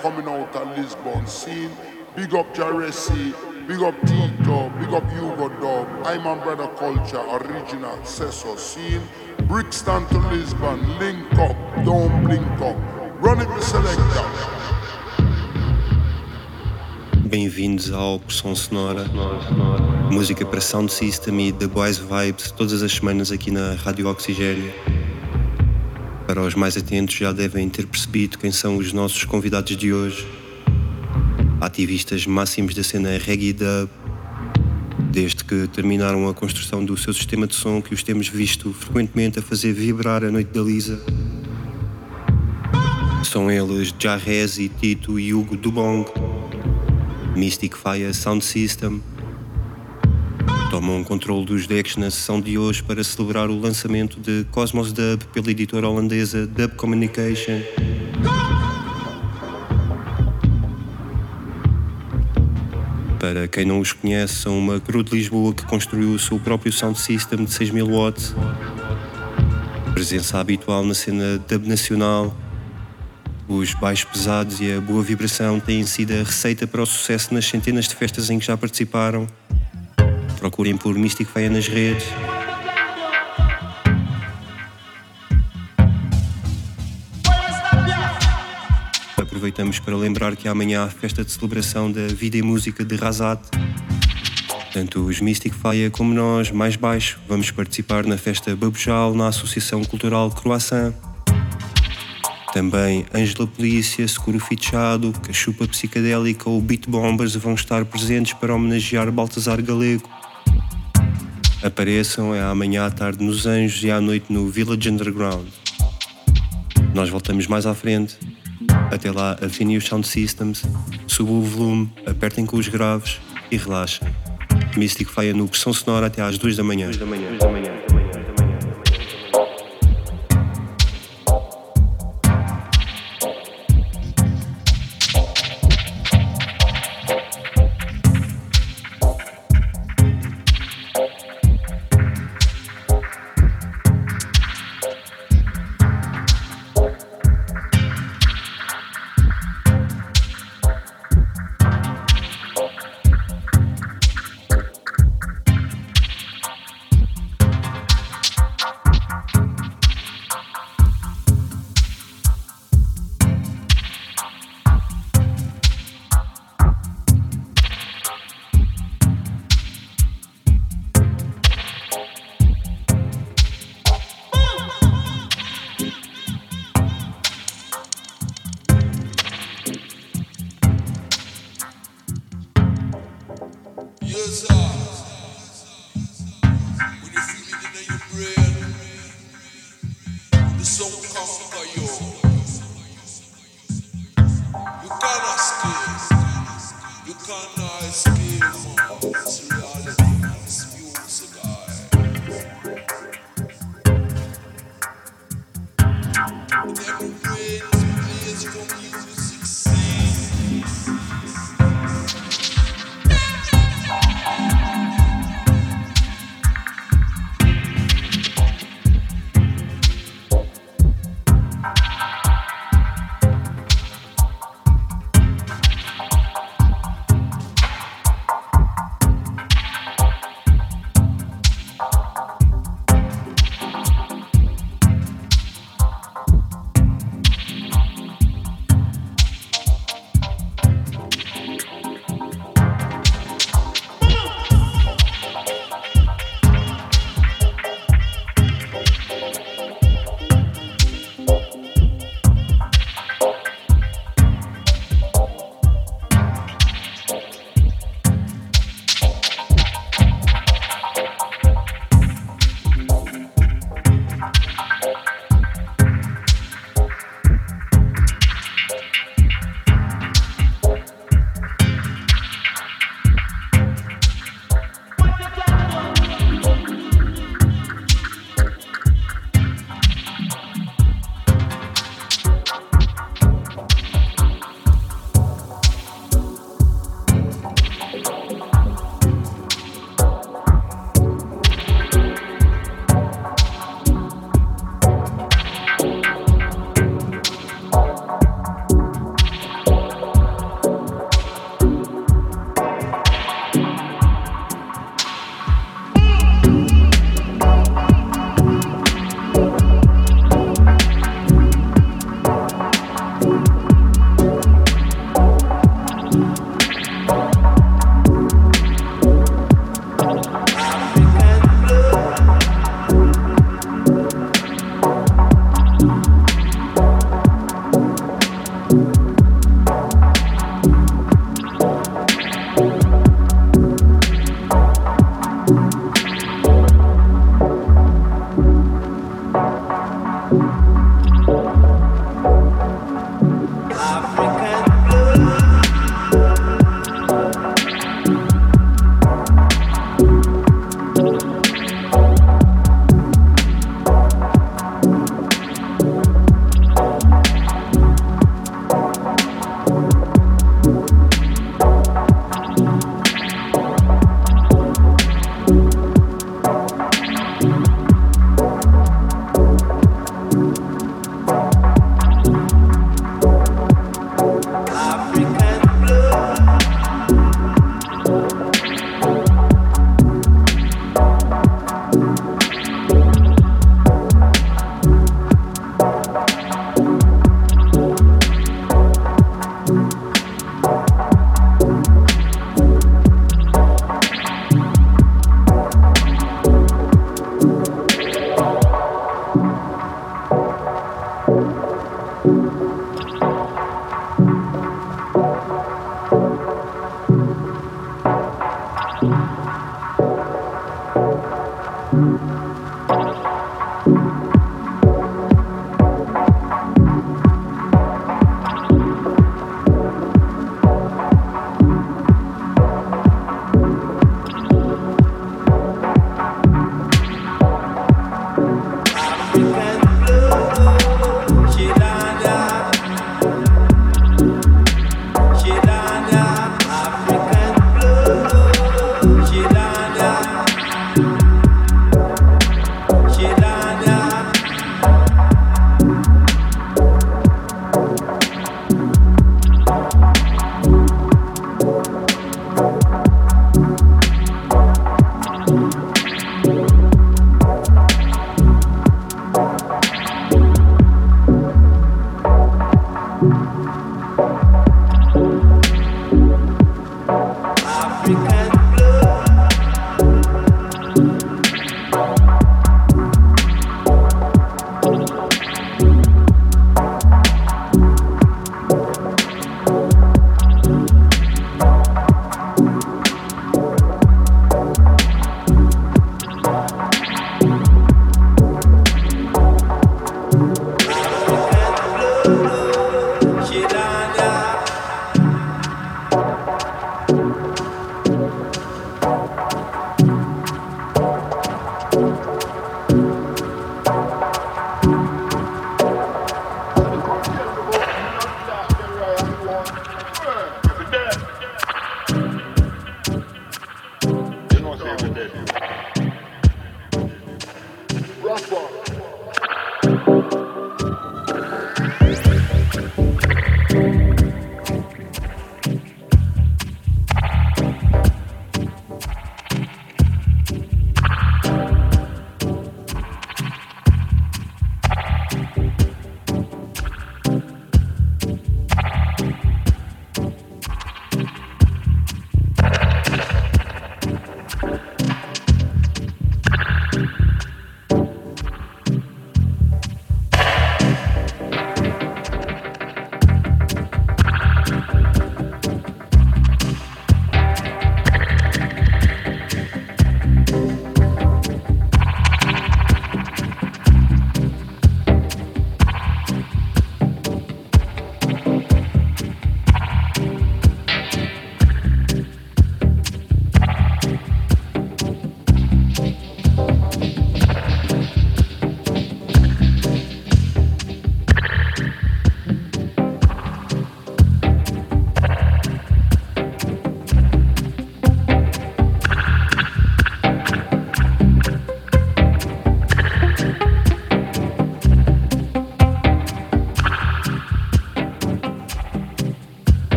coming out of Lisbon scene. Big up Jaresi, big up Tito, big up Hugo Dub. I'm on Brother Culture, original Sesso scene. Brixton to Lisbon, link up, don't blink up. Run it, selector. Bem-vindos ao Pressão Sonora, música para Sound System e The Boys Vibes, todas as semanas aqui na Rádio Oxigênio. Para os mais atentos, já devem ter percebido quem são os nossos convidados de hoje. Ativistas máximos da cena reggae dub, desde que terminaram a construção do seu sistema de som que os temos visto frequentemente a fazer vibrar a noite da Lisa. São eles Jarrezi, Tito e Hugo Dubong, Mystic Fire Sound System. Tomam controle dos decks na sessão de hoje para celebrar o lançamento de Cosmos Dub pela editora holandesa Dub Communication. Para quem não os conhece, são uma crew de Lisboa que construiu o seu próprio sound system de 6000 watts. Presença habitual na cena dub nacional. Os baixos pesados e a boa vibração têm sido a receita para o sucesso nas centenas de festas em que já participaram. Procurem por Mystic Fire nas redes. Aproveitamos para lembrar que amanhã há a festa de celebração da vida e música de Razat. Tanto os Mystic Fire como nós, mais baixo, vamos participar na festa Babujal na Associação Cultural Croissant. Também Ângela Polícia, Seguro Fichado, Cachupa Psicadélica ou Beat Bombers vão estar presentes para homenagear Baltazar Galego. Apareçam é amanhã à tarde nos Anjos e à noite no Village Underground. Nós voltamos mais à frente. Até lá, afinem os sound systems, subam o volume, apertem com os graves e relaxem. Mystic Fire no pressão sonora até às 2 da manhã. Yes, Africanized people.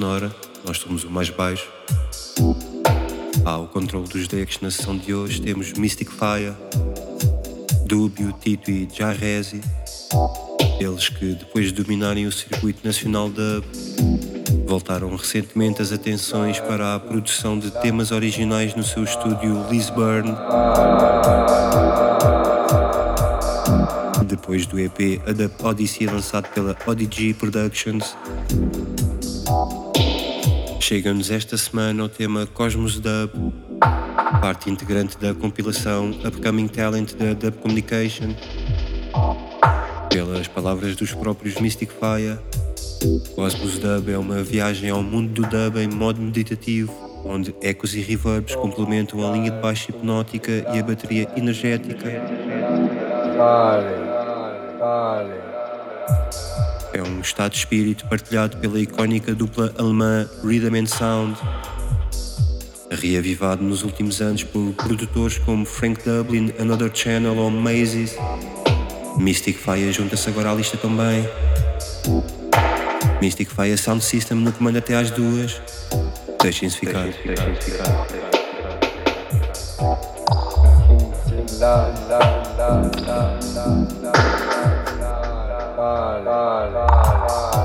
Sonora, nós somos o mais baixo. Ao controle dos decks na sessão de hoje temos Mystic Fire, Dubio, Tito e Jarrezi. Eles que, depois de dominarem o circuito nacional dub, voltaram recentemente as atenções para a produção de temas originais no seu estúdio Lisburn. Depois do EP A Dub Odyssey lançado pela ODG Productions, chega-nos esta semana o tema Cosmos Dub, parte integrante da compilação Upcoming Talent da Dub Communication. Pelas palavras dos próprios Mystic Fire, Cosmos Dub é uma viagem ao mundo do dub em modo meditativo, onde ecos e reverbs complementam a linha de baixo hipnótica e a bateria energética. É um estado de espírito partilhado pela icónica dupla alemã Rhythm and Sound, reavivado nos últimos anos por produtores como Frank Dublin, Another Channel ou Mazes. Mystic Fire junta-se agora à lista também. Mystic Fire Sound System no comando até às duas. Deixem-se ficar. 빨리. 빨리 빨리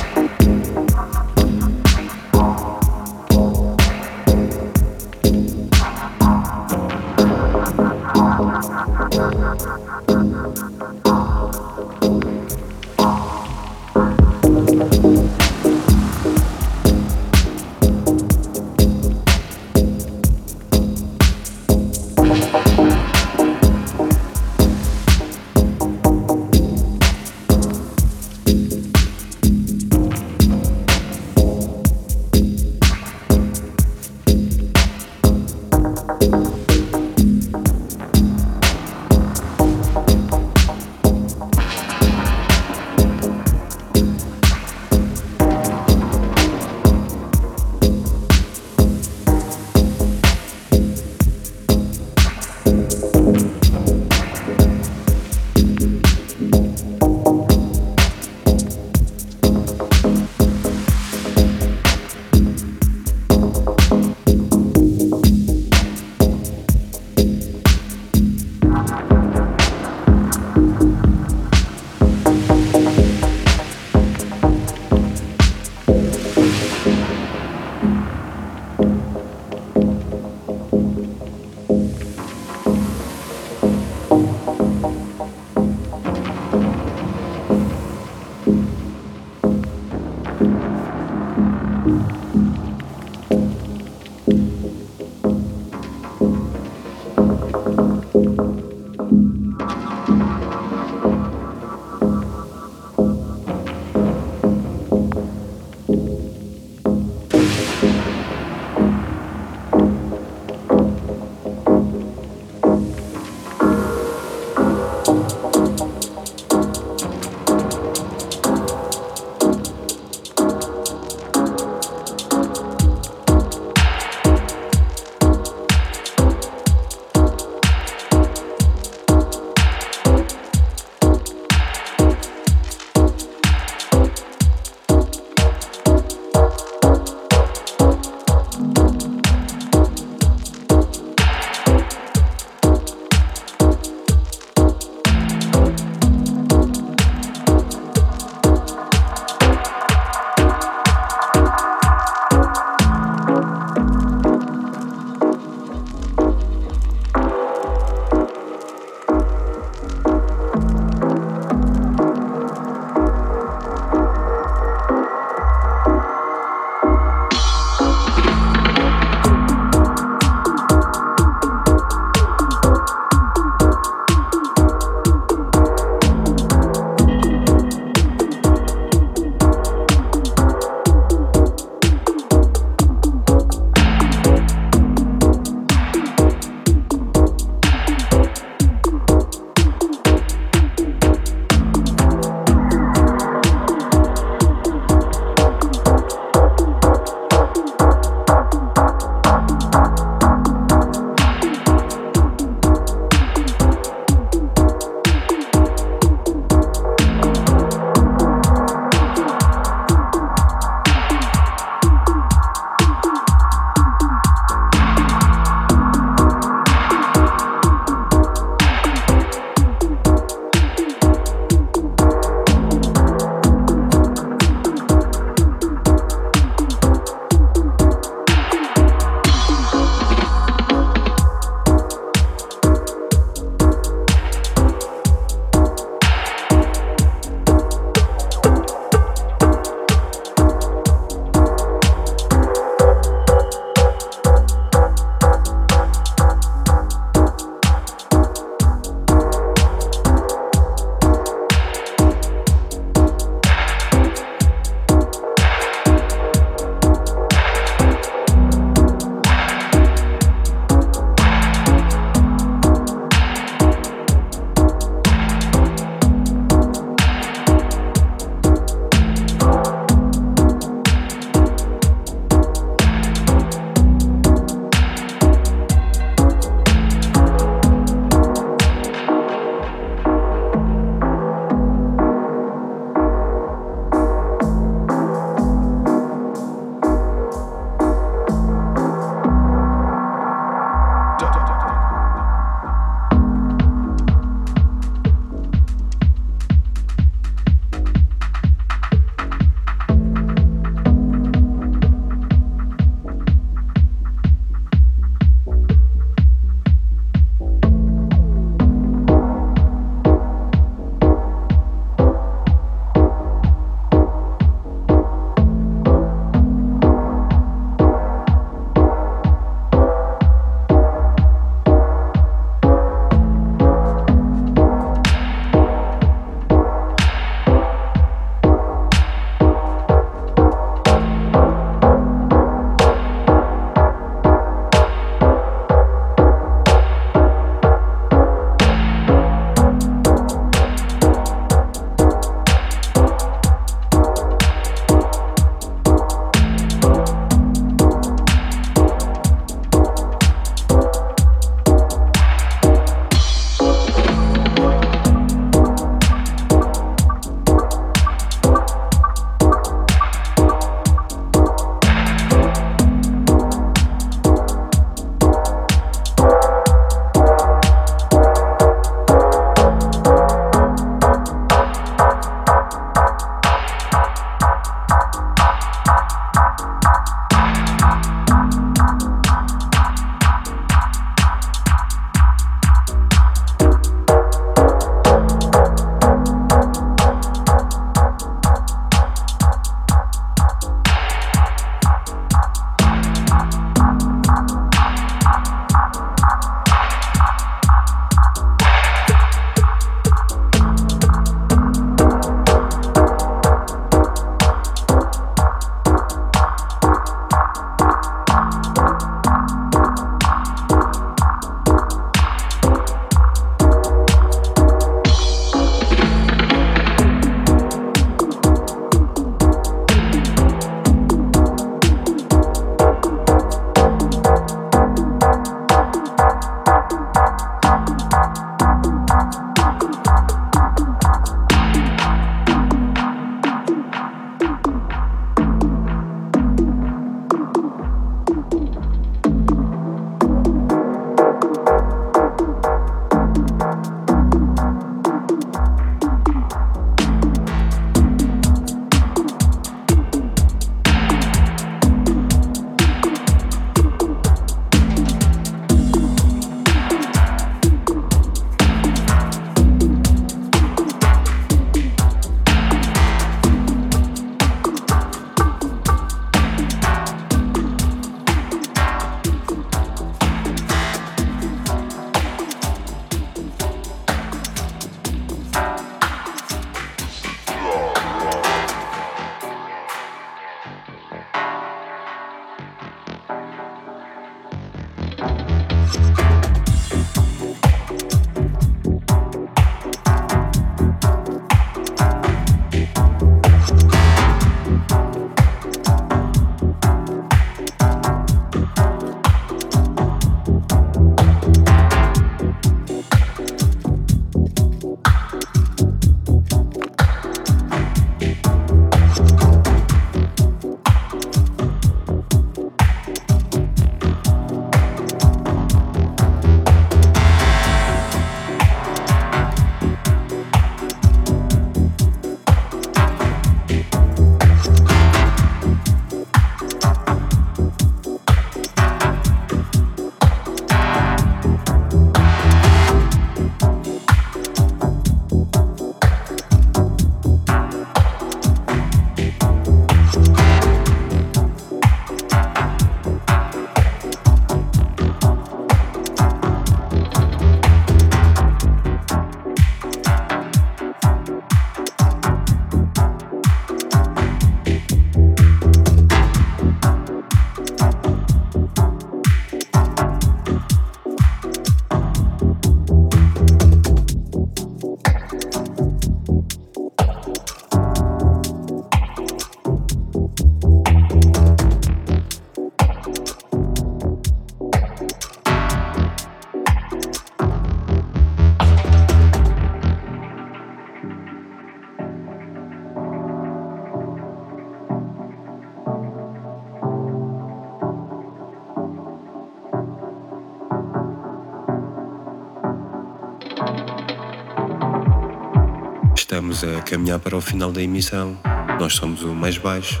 A caminhar para o final da emissão. Nós somos o mais baixo.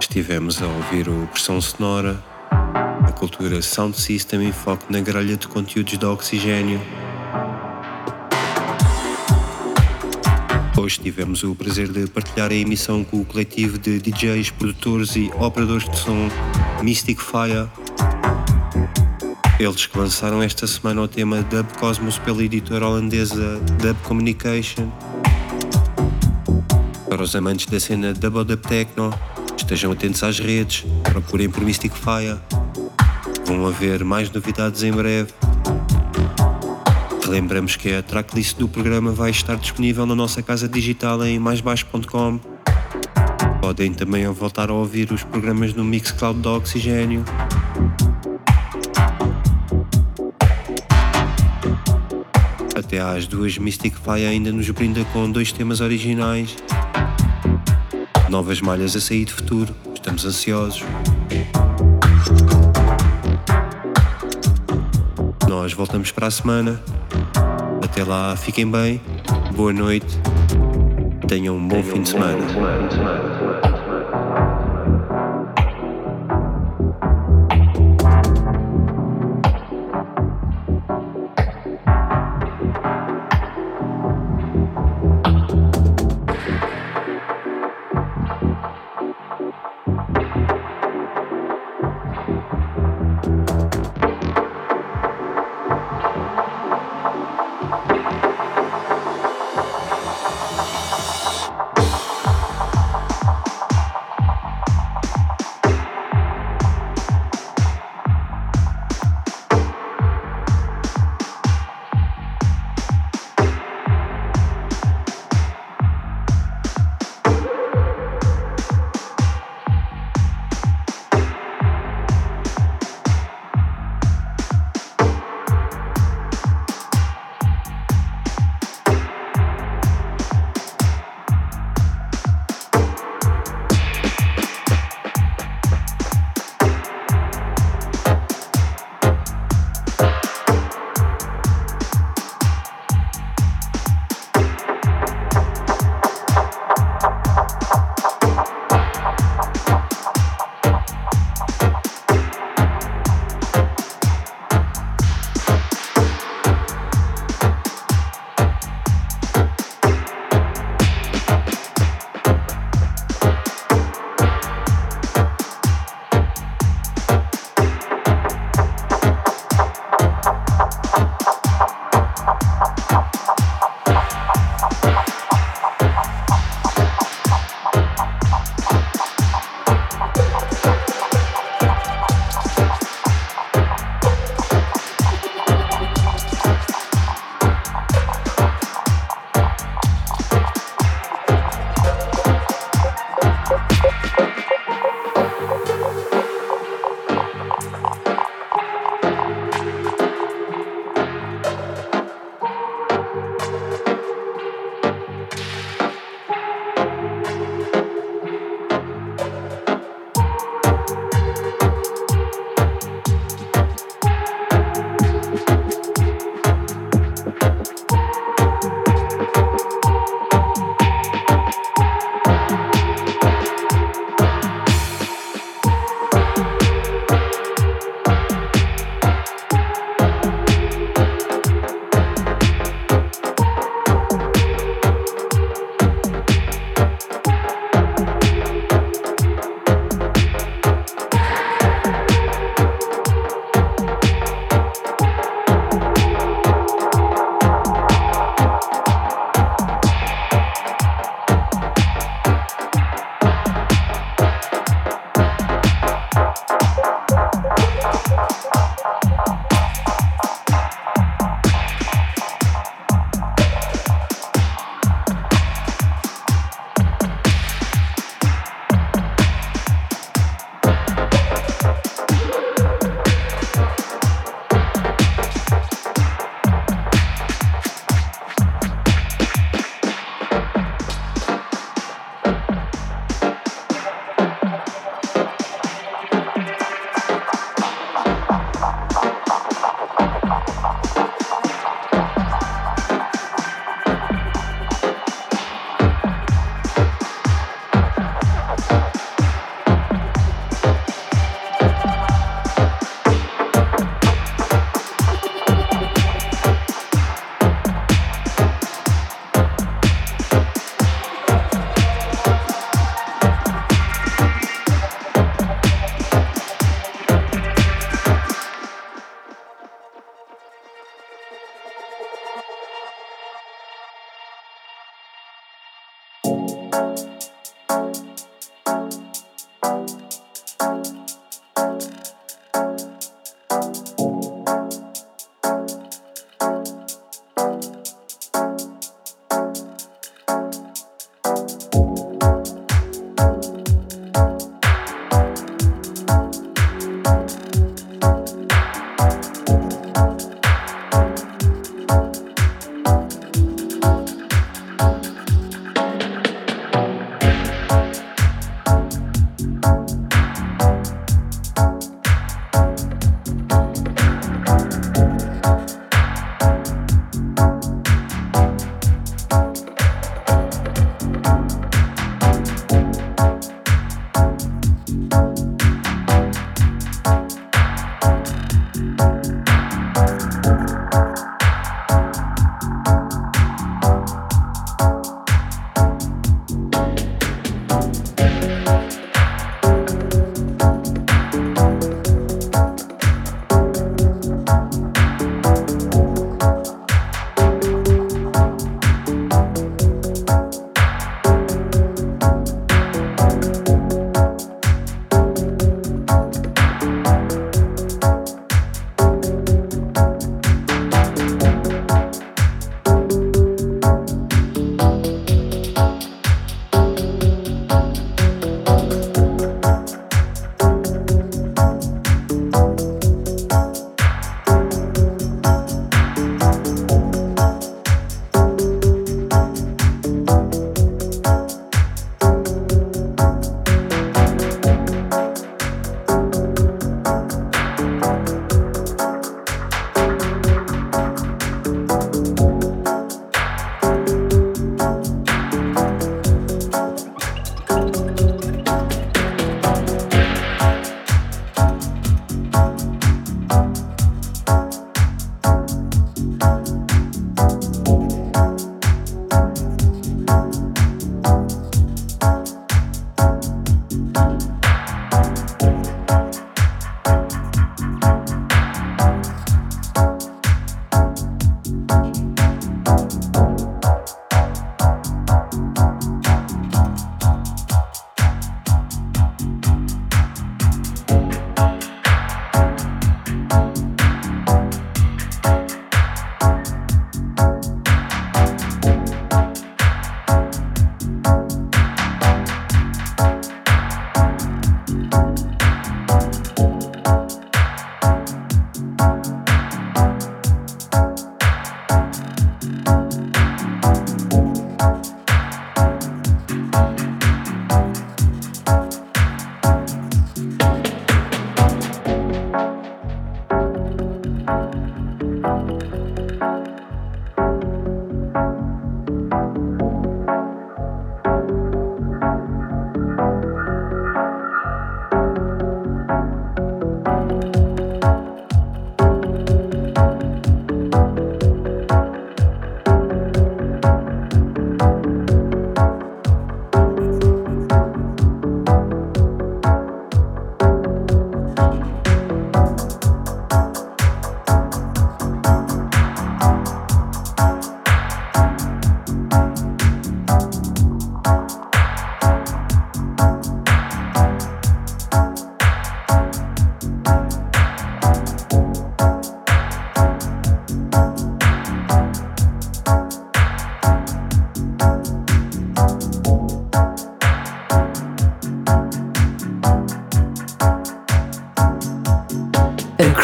Estivemos a ouvir o Pressão Sonora, a cultura Sound System em foco na grelha de conteúdos da Oxigênio. Hoje tivemos o prazer de partilhar a emissão com o coletivo de DJs, produtores e operadores de som Mystic Fire. Eles que lançaram esta semana o tema Dub Cosmos pela editora holandesa Dub Communication. Para os amantes da cena Dub ou Dub Techno, estejam atentos às redes, procurem por Mystic Fire. Vão haver mais novidades em breve. Relembramos que a tracklist do programa vai estar disponível na nossa casa digital em maisbaixo.com. Podem também voltar a ouvir os programas no Mixcloud do Oxigênio. Até às duas Mystic Fire ainda nos brinda com dois temas originais. Novas malhas a sair de futuro. Estamos ansiosos. Nós voltamos para a semana. Até lá, fiquem bem. Boa noite. Tenham um bom fim de semana.